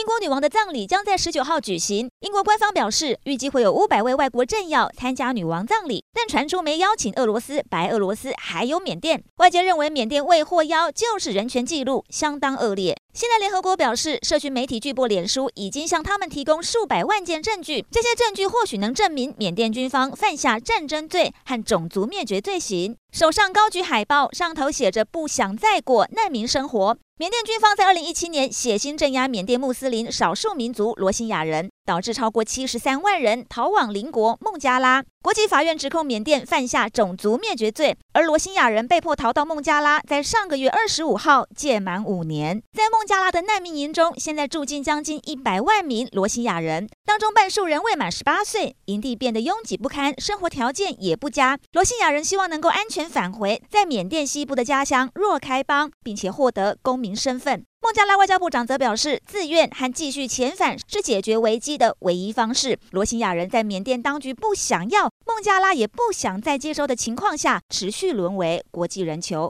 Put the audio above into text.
英国女王的葬礼将在十九号举行。英国官方表示，预计会有五百位外国政要参加女王葬礼，但传出没邀请俄罗斯、白俄罗斯还有缅甸。外界认为缅甸未获邀就是人权记录相当恶劣。现在联合国表示，社群媒体巨擘脸书已经向他们提供数百万件证据，这些证据或许能证明缅甸军方犯下战争罪和种族灭绝罪行。手上高举海报，上头写着“不想再过难民生活”。缅甸军方在二零一七年血腥镇压缅甸穆斯林少数民族罗兴亚人，导致超过七十三万人逃往邻国孟加拉。国际法院指控缅甸犯下种族灭绝罪，而罗兴亚人被迫逃到孟加拉，在上个月二十五号届满五年。在孟加拉的难民营中，现在住进将近一百万名罗兴亚人，当中半数人未满十八岁，营地变得拥挤不堪，生活条件也不佳。罗兴亚人希望能够安全返回在缅甸西部的家乡若开邦，并且获得公民身份。孟加拉外交部长则表示，自愿和继续遣返是解决危机的唯一方式。罗兴亚人在缅甸当局不想要，孟加拉也不想再接收的情况下，持续沦为国际人球。